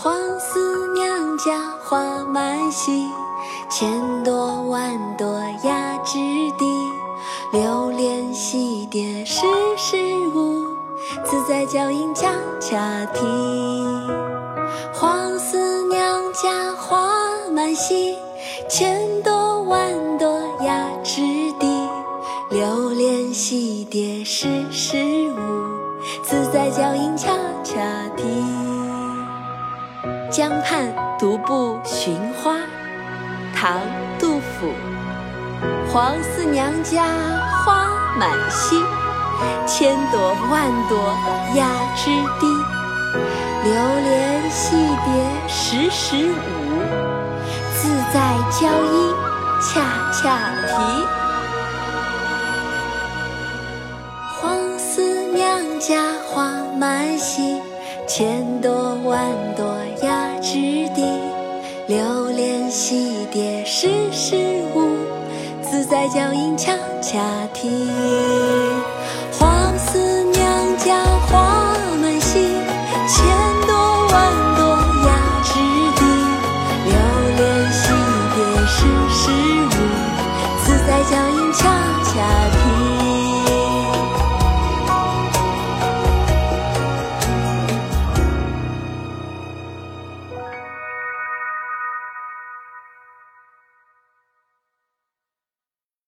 黄四娘家花满蹊，千朵万朵压枝低。流连戏蝶时时舞，自在娇莺恰恰啼。黄四娘家花满蹊，千朵万朵压枝低。流连戏蝶时时舞，自江畔独步寻花，唐·杜甫。黄四娘家花满蹊，千朵万朵压枝低。流连戏蝶时时舞，自在娇莺恰恰啼。黄四娘家花满蹊，千朵万朵。流连戏蝶时时舞。自在娇莺恰恰啼，